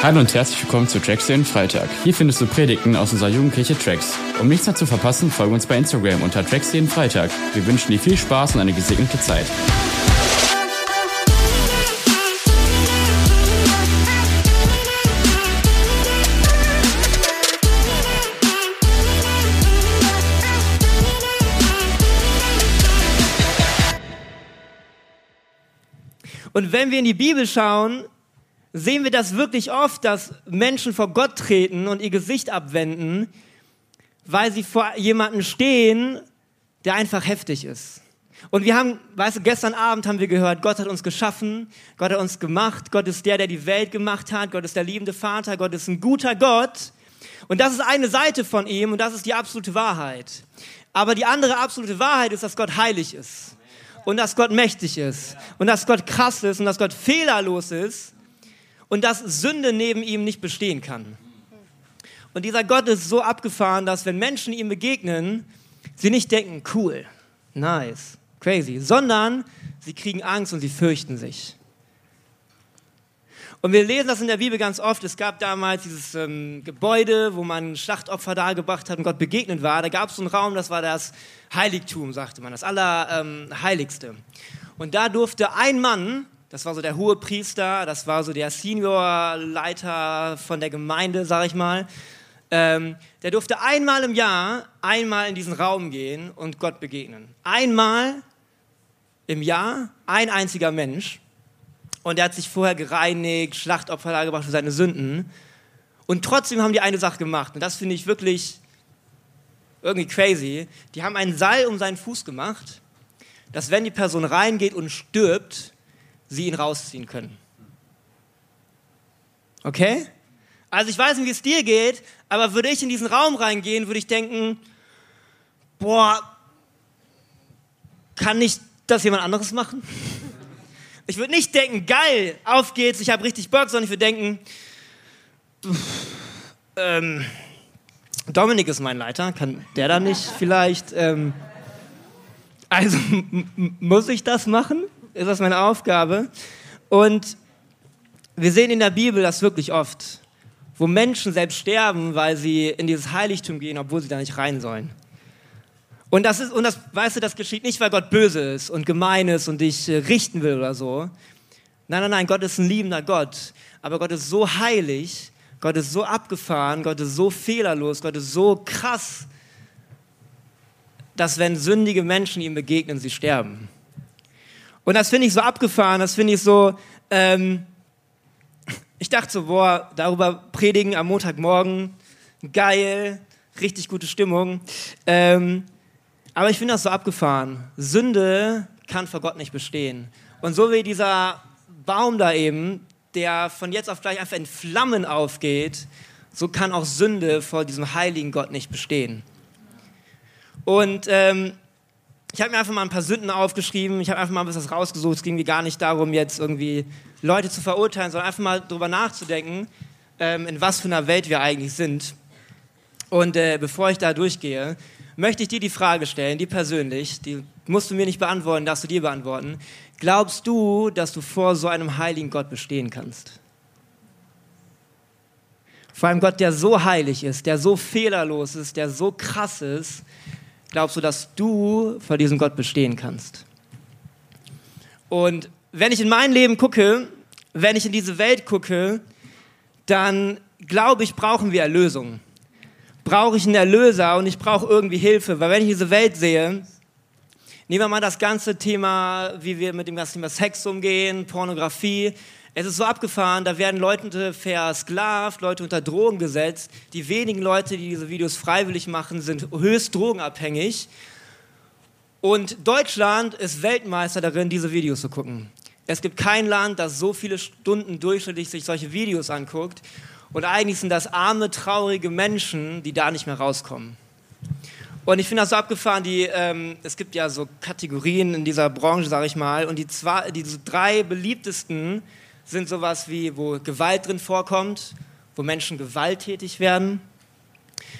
Hallo und herzlich willkommen zu Tracks den Freitag. Hier findest du Predigten aus unserer Jugendkirche Tracks. Um nichts mehr zu verpassen, folge uns bei Instagram unter Tracks jeden Freitag. Wir wünschen dir viel Spaß und eine gesegnete Zeit. Und wenn wir in die Bibel schauen, sehen wir das wirklich oft, dass Menschen vor Gott treten und ihr Gesicht abwenden, weil sie vor jemandem stehen, der einfach heftig ist. Und wir haben, weißt du, gestern Abend haben wir gehört, Gott hat uns geschaffen, Gott hat uns gemacht, Gott ist der, der die Welt gemacht hat, Gott ist der liebende Vater, Gott ist ein guter Gott. Und das ist eine Seite von ihm und das ist die absolute Wahrheit. Aber die andere absolute Wahrheit ist, dass Gott heilig ist und dass Gott mächtig ist und dass Gott krass ist und dass Gott fehlerlos ist und dass Sünde neben ihm nicht bestehen kann. Und dieser Gott ist so abgefahren, dass wenn Menschen ihm begegnen, sie nicht denken, cool, nice, crazy, sondern sie kriegen Angst und sie fürchten sich. Und wir lesen das in der Bibel ganz oft. Es gab damals dieses ähm, Gebäude, wo man Schlachtopfer dargebracht hat und Gott begegnet war. Da gab es so einen Raum, das war das Heiligtum, sagte man, das Allerheiligste. Ähm, und da durfte ein Mann das war so der hohe Priester, das war so der Seniorleiter von der Gemeinde, sag ich mal. Ähm, der durfte einmal im Jahr einmal in diesen Raum gehen und Gott begegnen. Einmal im Jahr, ein einziger Mensch. Und er hat sich vorher gereinigt, Schlachtopfer dargebracht für seine Sünden. Und trotzdem haben die eine Sache gemacht. Und das finde ich wirklich irgendwie crazy. Die haben einen Seil um seinen Fuß gemacht, dass wenn die Person reingeht und stirbt, sie ihn rausziehen können. Okay? Also ich weiß nicht, wie es dir geht, aber würde ich in diesen Raum reingehen, würde ich denken, boah, kann nicht das jemand anderes machen? Ich würde nicht denken, geil, auf geht's, ich habe richtig Bock, sondern ich würde denken, ähm, Dominik ist mein Leiter, kann der da nicht vielleicht? Ähm, also muss ich das machen? Ist das meine Aufgabe. Und wir sehen in der Bibel das wirklich oft, wo Menschen selbst sterben, weil sie in dieses Heiligtum gehen, obwohl sie da nicht rein sollen. Und das ist, und das, weißt du, das geschieht nicht, weil Gott böse ist und gemein ist und dich äh, richten will oder so. Nein, nein, nein, Gott ist ein liebender Gott. Aber Gott ist so heilig, Gott ist so abgefahren, Gott ist so fehlerlos, Gott ist so krass, dass wenn sündige Menschen ihm begegnen, sie sterben. Und das finde ich so abgefahren, das finde ich so, ähm, ich dachte so, boah, darüber predigen am Montagmorgen, geil, richtig gute Stimmung. Ähm, aber ich finde das so abgefahren. Sünde kann vor Gott nicht bestehen. Und so wie dieser Baum da eben, der von jetzt auf gleich einfach in Flammen aufgeht, so kann auch Sünde vor diesem heiligen Gott nicht bestehen. Und ähm, ich habe mir einfach mal ein paar Sünden aufgeschrieben, ich habe einfach mal was rausgesucht. Es ging mir gar nicht darum, jetzt irgendwie Leute zu verurteilen, sondern einfach mal darüber nachzudenken, ähm, in was für einer Welt wir eigentlich sind. Und äh, bevor ich da durchgehe, möchte ich dir die Frage stellen, die persönlich, die musst du mir nicht beantworten, darfst du dir beantworten. Glaubst du, dass du vor so einem heiligen Gott bestehen kannst? Vor einem Gott, der so heilig ist, der so fehlerlos ist, der so krass ist, glaubst du, dass du vor diesem Gott bestehen kannst? Und wenn ich in mein Leben gucke, wenn ich in diese Welt gucke, dann glaube ich, brauchen wir Erlösung. Brauche ich einen Erlöser und ich brauche irgendwie Hilfe, weil wenn ich diese Welt sehe, nehmen wir mal das ganze Thema, wie wir mit dem ganzen Thema Sex umgehen, Pornografie, es ist so abgefahren, da werden Leute versklavt, Leute unter Drogen gesetzt. Die wenigen Leute, die diese Videos freiwillig machen, sind höchst drogenabhängig. Und Deutschland ist Weltmeister darin, diese Videos zu gucken. Es gibt kein Land, das so viele Stunden durchschnittlich sich solche Videos anguckt. Und eigentlich sind das arme, traurige Menschen, die da nicht mehr rauskommen. Und ich finde das so abgefahren, die, ähm, es gibt ja so Kategorien in dieser Branche, sage ich mal, und die, zwei, die drei beliebtesten sind sowas wie, wo Gewalt drin vorkommt, wo Menschen gewalttätig werden.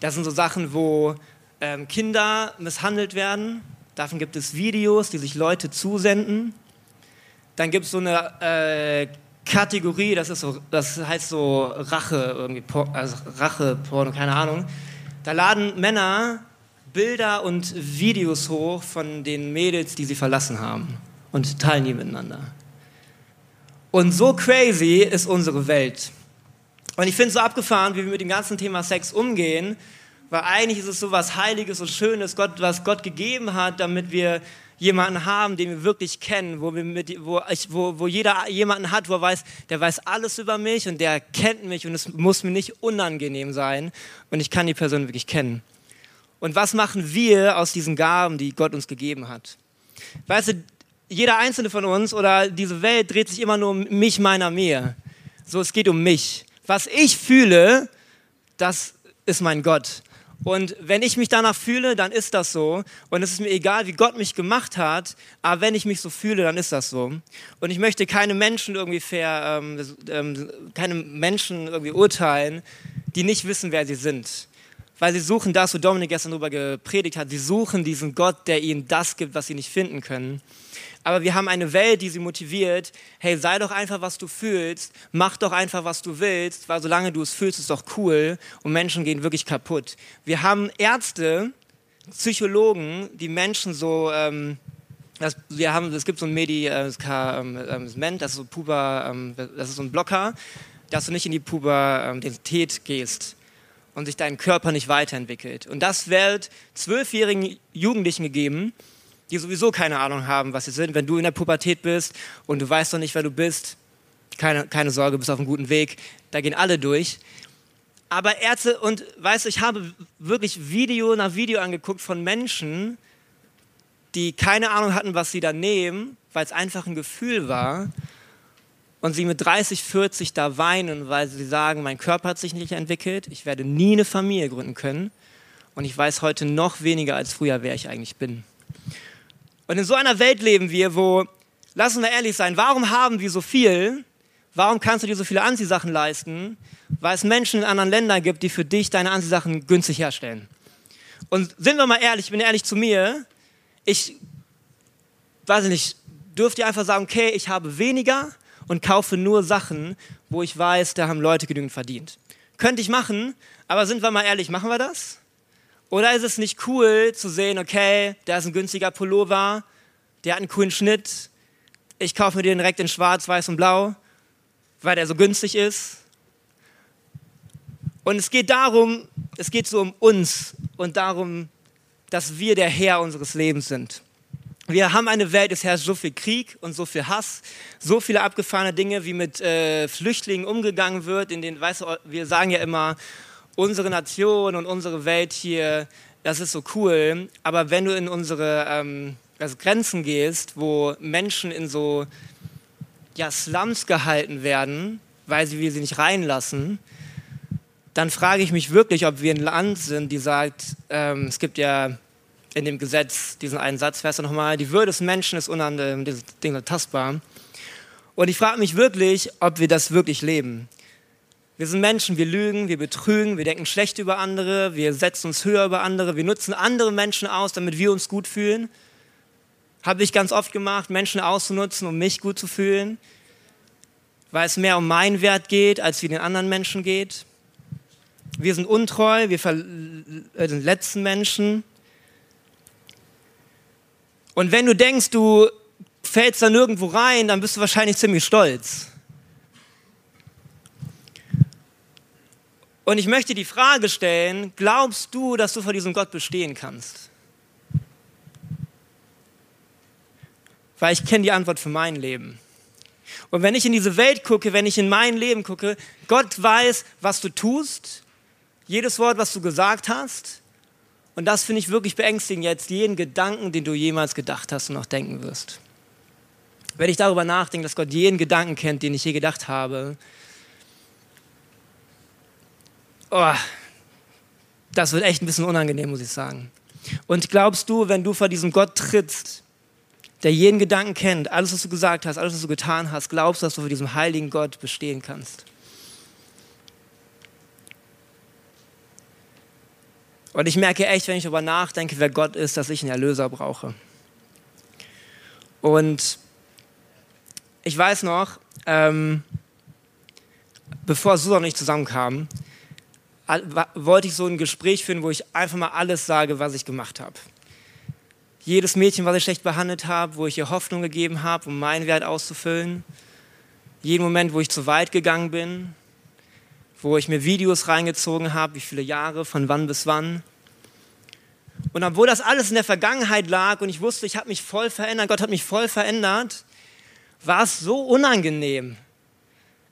Das sind so Sachen, wo ähm, Kinder misshandelt werden. Davon gibt es Videos, die sich Leute zusenden. Dann gibt es so eine äh, Kategorie, das, ist so, das heißt so Rache, irgendwie, also Rache, Porno, keine Ahnung. Da laden Männer Bilder und Videos hoch von den Mädels, die sie verlassen haben und teilen die miteinander. Und so crazy ist unsere Welt. Und ich finde es so abgefahren, wie wir mit dem ganzen Thema Sex umgehen, weil eigentlich ist es so was Heiliges und Schönes, Gott, was Gott gegeben hat, damit wir jemanden haben, den wir wirklich kennen, wo, wir mit, wo, ich, wo, wo jeder jemanden hat, wo er weiß, der weiß alles über mich und der kennt mich und es muss mir nicht unangenehm sein und ich kann die Person wirklich kennen. Und was machen wir aus diesen Gaben, die Gott uns gegeben hat? Weißt du, jeder einzelne von uns oder diese Welt dreht sich immer nur um mich, meiner, mir. So, es geht um mich. Was ich fühle, das ist mein Gott. Und wenn ich mich danach fühle, dann ist das so. Und es ist mir egal, wie Gott mich gemacht hat, aber wenn ich mich so fühle, dann ist das so. Und ich möchte keine Menschen irgendwie fair, ähm, ähm, keine Menschen irgendwie urteilen, die nicht wissen, wer sie sind weil sie suchen das, wo Dominik gestern darüber gepredigt hat. Sie suchen diesen Gott, der ihnen das gibt, was sie nicht finden können. Aber wir haben eine Welt, die sie motiviert. Hey, sei doch einfach, was du fühlst. Mach doch einfach, was du willst, weil solange du es fühlst, ist doch cool. Und Menschen gehen wirklich kaputt. Wir haben Ärzte, Psychologen, die Menschen so. Ähm, das, wir haben, es gibt so ein Medikament, ähm, das ist so Puber, ähm, das ist so ein Blocker, dass du nicht in die Pubertät gehst und sich dein Körper nicht weiterentwickelt. Und das wird zwölfjährigen Jugendlichen gegeben, die sowieso keine Ahnung haben, was sie sind. Wenn du in der Pubertät bist und du weißt noch nicht, wer du bist, keine, keine Sorge, bist auf einem guten Weg. Da gehen alle durch. Aber Ärzte, und weißt du, ich habe wirklich Video nach Video angeguckt von Menschen, die keine Ahnung hatten, was sie da nehmen, weil es einfach ein Gefühl war und sie mit 30, 40 da weinen, weil sie sagen, mein Körper hat sich nicht entwickelt, ich werde nie eine Familie gründen können und ich weiß heute noch weniger als früher, wer ich eigentlich bin. Und in so einer Welt leben wir, wo, lassen wir ehrlich sein, warum haben wir so viel? Warum kannst du dir so viele Anziehsachen leisten? Weil es Menschen in anderen Ländern gibt, die für dich deine Anziehsachen günstig herstellen. Und sind wir mal ehrlich, ich bin ehrlich zu mir, ich weiß nicht, dürfte einfach sagen, okay, ich habe weniger, und kaufe nur Sachen, wo ich weiß, da haben Leute genügend verdient. Könnte ich machen, aber sind wir mal ehrlich, machen wir das? Oder ist es nicht cool zu sehen, okay, da ist ein günstiger Pullover, der hat einen coolen Schnitt, ich kaufe mir den direkt in schwarz, weiß und blau, weil der so günstig ist. Und es geht darum, es geht so um uns und darum, dass wir der Herr unseres Lebens sind. Wir haben eine Welt, es herrscht so viel Krieg und so viel Hass, so viele abgefahrene Dinge, wie mit äh, Flüchtlingen umgegangen wird. In den, weißt du, wir sagen ja immer, unsere Nation und unsere Welt hier, das ist so cool. Aber wenn du in unsere ähm, also Grenzen gehst, wo Menschen in so ja, Slums gehalten werden, weil sie wir sie nicht reinlassen, dann frage ich mich wirklich, ob wir ein Land sind, die sagt, ähm, es gibt ja in dem Gesetz, diesen einen Satz, weißt du nochmal, die Würde des Menschen ist unantastbar. Und ich frage mich wirklich, ob wir das wirklich leben. Wir sind Menschen, wir lügen, wir betrügen, wir denken schlecht über andere, wir setzen uns höher über andere, wir nutzen andere Menschen aus, damit wir uns gut fühlen. Habe ich ganz oft gemacht, Menschen auszunutzen, um mich gut zu fühlen, weil es mehr um meinen Wert geht, als wie den anderen Menschen geht. Wir sind untreu, wir verletzen Menschen. Und wenn du denkst, du fällst da nirgendwo rein, dann bist du wahrscheinlich ziemlich stolz. Und ich möchte die Frage stellen, glaubst du, dass du vor diesem Gott bestehen kannst? Weil ich kenne die Antwort für mein Leben. Und wenn ich in diese Welt gucke, wenn ich in mein Leben gucke, Gott weiß, was du tust, jedes Wort, was du gesagt hast, und das finde ich wirklich beängstigend jetzt, jeden Gedanken, den du jemals gedacht hast und noch denken wirst. Wenn ich darüber nachdenke, dass Gott jeden Gedanken kennt, den ich je gedacht habe, oh, das wird echt ein bisschen unangenehm, muss ich sagen. Und glaubst du, wenn du vor diesem Gott trittst, der jeden Gedanken kennt, alles, was du gesagt hast, alles, was du getan hast, glaubst du, dass du vor diesem heiligen Gott bestehen kannst? Und ich merke echt, wenn ich darüber nachdenke, wer Gott ist, dass ich einen Erlöser brauche. Und ich weiß noch, ähm, bevor Susan und ich zusammenkamen, wollte ich so ein Gespräch führen, wo ich einfach mal alles sage, was ich gemacht habe. Jedes Mädchen, was ich schlecht behandelt habe, wo ich ihr Hoffnung gegeben habe, um meinen Wert auszufüllen. Jeden Moment, wo ich zu weit gegangen bin, wo ich mir Videos reingezogen habe, wie viele Jahre, von wann bis wann. Und obwohl das alles in der Vergangenheit lag und ich wusste, ich habe mich voll verändert, Gott hat mich voll verändert, war es so unangenehm.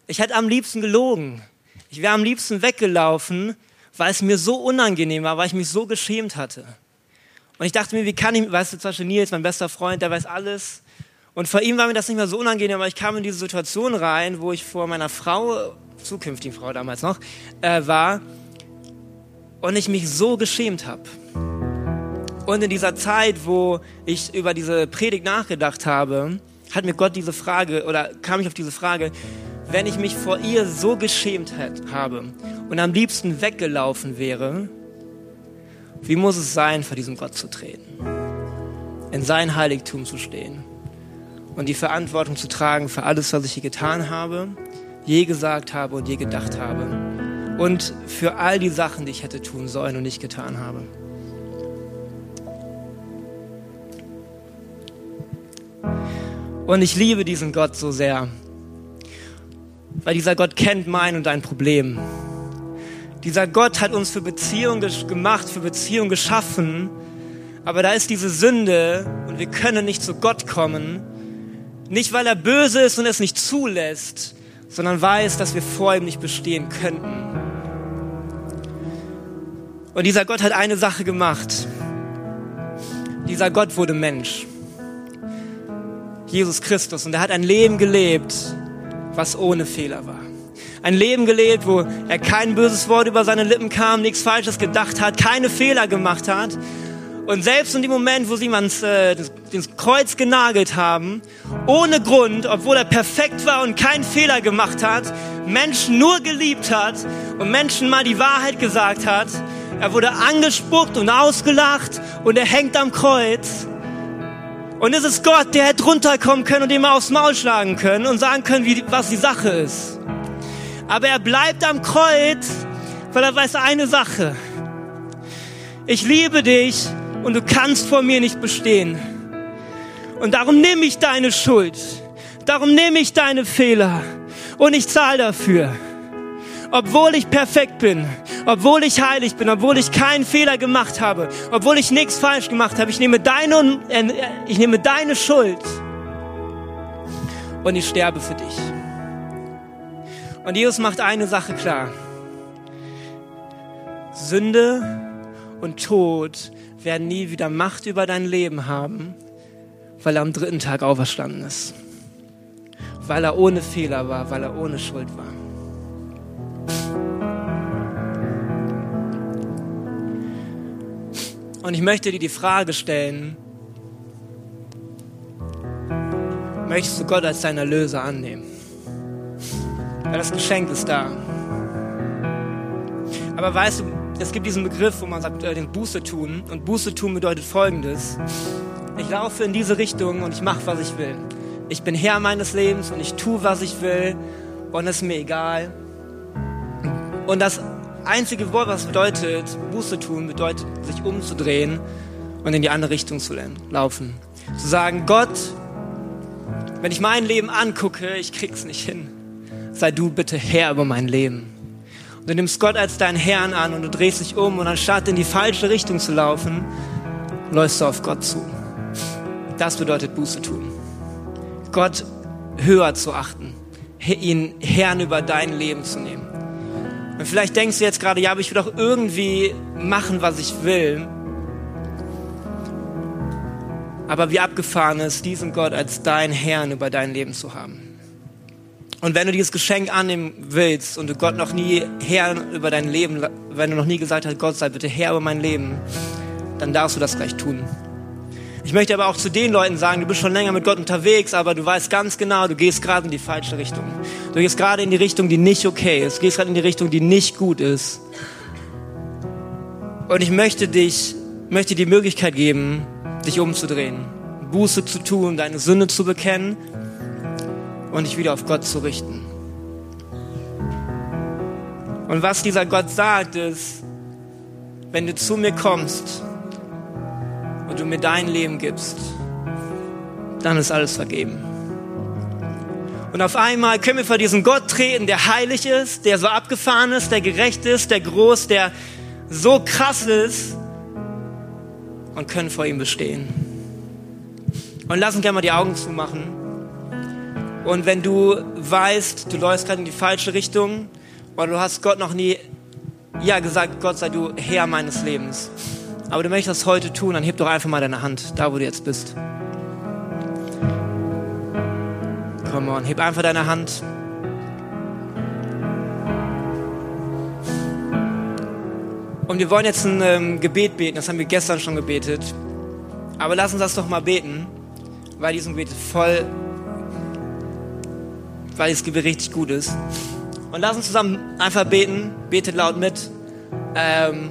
Ich hätte am liebsten gelogen. Ich wäre am liebsten weggelaufen, weil es mir so unangenehm war, weil ich mich so geschämt hatte. Und ich dachte mir, wie kann ich, weißt du, zum Beispiel Nils, mein bester Freund, der weiß alles. Und vor ihm war mir das nicht mehr so unangenehm, aber ich kam in diese Situation rein, wo ich vor meiner Frau, zukünftigen Frau damals noch, äh, war und ich mich so geschämt habe. Und in dieser Zeit, wo ich über diese Predigt nachgedacht habe, hat mir Gott diese Frage oder kam ich auf diese Frage, wenn ich mich vor ihr so geschämt habe und am liebsten weggelaufen wäre, wie muss es sein, vor diesem Gott zu treten, in sein Heiligtum zu stehen und die Verantwortung zu tragen für alles, was ich je getan habe, je gesagt habe und je gedacht habe und für all die Sachen, die ich hätte tun sollen und nicht getan habe. Und ich liebe diesen Gott so sehr, weil dieser Gott kennt mein und dein Problem. Dieser Gott hat uns für Beziehung gemacht, für Beziehung geschaffen, aber da ist diese Sünde und wir können nicht zu Gott kommen, nicht weil er böse ist und es nicht zulässt, sondern weiß, dass wir vor ihm nicht bestehen könnten. Und dieser Gott hat eine Sache gemacht. Dieser Gott wurde Mensch. Jesus Christus. Und er hat ein Leben gelebt, was ohne Fehler war. Ein Leben gelebt, wo er kein böses Wort über seine Lippen kam, nichts Falsches gedacht hat, keine Fehler gemacht hat. Und selbst in dem Moment, wo sie ans äh, ins Kreuz genagelt haben, ohne Grund, obwohl er perfekt war und keinen Fehler gemacht hat, Menschen nur geliebt hat und Menschen mal die Wahrheit gesagt hat, er wurde angespuckt und ausgelacht und er hängt am Kreuz. Und es ist Gott, der hätte runterkommen können und ihm aufs Maul schlagen können und sagen können, wie, was die Sache ist. Aber er bleibt am Kreuz, weil er weiß eine Sache. Ich liebe dich und du kannst vor mir nicht bestehen. Und darum nehme ich deine Schuld. Darum nehme ich deine Fehler. Und ich zahle dafür obwohl ich perfekt bin, obwohl ich heilig bin, obwohl ich keinen Fehler gemacht habe, obwohl ich nichts falsch gemacht habe. Ich nehme deine, äh, ich nehme deine Schuld und ich sterbe für dich. Und Jesus macht eine Sache klar. Sünde und Tod werden nie wieder Macht über dein Leben haben, weil er am dritten Tag auferstanden ist. Weil er ohne Fehler war, weil er ohne Schuld war. Und ich möchte dir die Frage stellen, möchtest du Gott als deinen Erlöser annehmen? Weil das Geschenk ist da. Aber weißt du, es gibt diesen Begriff, wo man sagt, äh, den Buße tun. Und Buße tun bedeutet folgendes. Ich laufe in diese Richtung und ich mache, was ich will. Ich bin Herr meines Lebens und ich tue, was ich will. Und es ist mir egal. Und das einzige Wort, was bedeutet, Buße tun, bedeutet, sich umzudrehen und in die andere Richtung zu laufen. Zu sagen, Gott, wenn ich mein Leben angucke, ich krieg's nicht hin. Sei du bitte Herr über mein Leben. Und du nimmst Gott als deinen Herrn an und du drehst dich um und anstatt in die falsche Richtung zu laufen, läufst du auf Gott zu. Das bedeutet Buße tun. Gott höher zu achten, ihn Herrn über dein Leben zu nehmen. Und vielleicht denkst du jetzt gerade, ja, aber ich will doch irgendwie machen, was ich will. Aber wie abgefahren ist, diesen Gott als dein Herrn über dein Leben zu haben. Und wenn du dieses Geschenk annehmen willst und du Gott noch nie Herr über dein Leben, wenn du noch nie gesagt hast, Gott sei bitte Herr über mein Leben, dann darfst du das gleich tun. Ich möchte aber auch zu den Leuten sagen, du bist schon länger mit Gott unterwegs, aber du weißt ganz genau, du gehst gerade in die falsche Richtung. Du gehst gerade in die Richtung, die nicht okay ist. Du gehst gerade in die Richtung, die nicht gut ist. Und ich möchte dich, möchte die Möglichkeit geben, dich umzudrehen, Buße zu tun, deine Sünde zu bekennen und dich wieder auf Gott zu richten. Und was dieser Gott sagt, ist, wenn du zu mir kommst und du mir dein Leben gibst, dann ist alles vergeben. Und auf einmal können wir vor diesen Gott treten, der heilig ist, der so abgefahren ist, der gerecht ist, der groß, der so krass ist und können vor ihm bestehen. Und lass uns gerne mal die Augen zumachen. Und wenn du weißt, du läufst gerade in die falsche Richtung oder du hast Gott noch nie ja gesagt, Gott sei du Herr meines Lebens. Aber du möchtest das heute tun, dann heb doch einfach mal deine Hand, da wo du jetzt bist. Come on, heb einfach deine Hand. Und wir wollen jetzt ein ähm, Gebet beten, das haben wir gestern schon gebetet. Aber lass uns das doch mal beten, weil diesem Gebet voll, weil das Gebet richtig gut ist. Und lass uns zusammen einfach beten, betet laut mit. Ähm,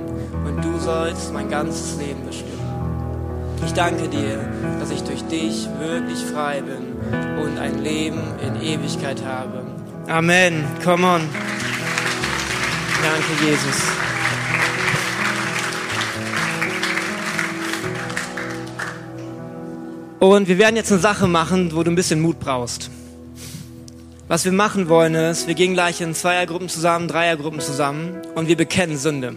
und du sollst mein ganzes Leben bestimmen. Ich danke dir, dass ich durch dich wirklich frei bin und ein Leben in Ewigkeit habe. Amen. Come on. Danke, Jesus. Und wir werden jetzt eine Sache machen, wo du ein bisschen Mut brauchst. Was wir machen wollen ist, wir gehen gleich in Zweiergruppen zusammen, Dreiergruppen zusammen und wir bekennen Sünde.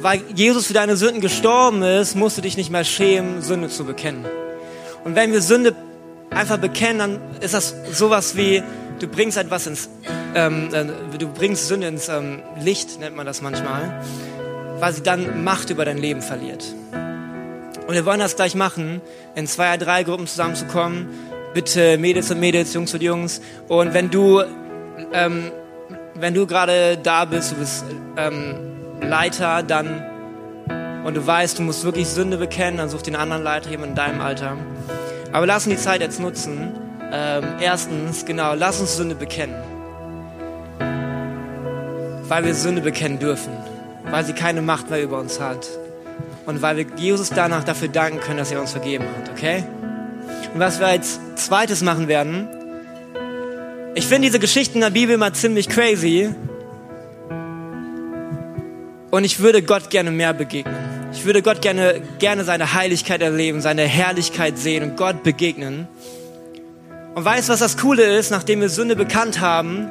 Weil Jesus für deine Sünden gestorben ist, musst du dich nicht mehr schämen, Sünde zu bekennen. Und wenn wir Sünde einfach bekennen, dann ist das sowas wie, du bringst etwas ins, ähm, äh, du bringst Sünde ins ähm, Licht, nennt man das manchmal, weil sie dann Macht über dein Leben verliert. Und wir wollen das gleich machen, in zwei, drei Gruppen zusammenzukommen. Bitte Mädels und Mädels, Jungs und Jungs. Und wenn du, ähm, wenn du gerade da bist, du bist ähm, Leiter, dann und du weißt, du musst wirklich Sünde bekennen, dann such den anderen Leiter, jemand in deinem Alter. Aber lass uns die Zeit jetzt nutzen. Ähm, erstens, genau, lass uns Sünde bekennen. Weil wir Sünde bekennen dürfen. Weil sie keine Macht mehr über uns hat und weil wir Jesus danach dafür danken können, dass er uns vergeben hat, okay? Und was wir als zweites machen werden, ich finde diese Geschichten in der Bibel mal ziemlich crazy und ich würde Gott gerne mehr begegnen. Ich würde Gott gerne, gerne seine Heiligkeit erleben, seine Herrlichkeit sehen und Gott begegnen. Und weißt was das Coole ist? Nachdem wir Sünde bekannt haben,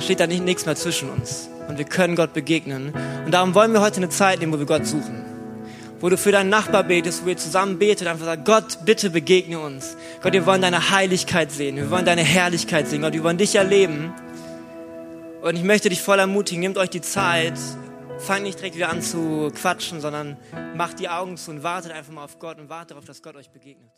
steht da nicht, nichts mehr zwischen uns. Und wir können Gott begegnen. Und darum wollen wir heute eine Zeit nehmen, wo wir Gott suchen wo du für deinen Nachbar betest, wo ihr zusammen betet, einfach sagt, Gott, bitte begegne uns. Gott, wir wollen deine Heiligkeit sehen, wir wollen deine Herrlichkeit sehen, Gott, wir wollen dich erleben. Und ich möchte dich voll ermutigen, nehmt euch die Zeit, fangt nicht direkt wieder an zu quatschen, sondern macht die Augen zu und wartet einfach mal auf Gott und wartet darauf, dass Gott euch begegnet.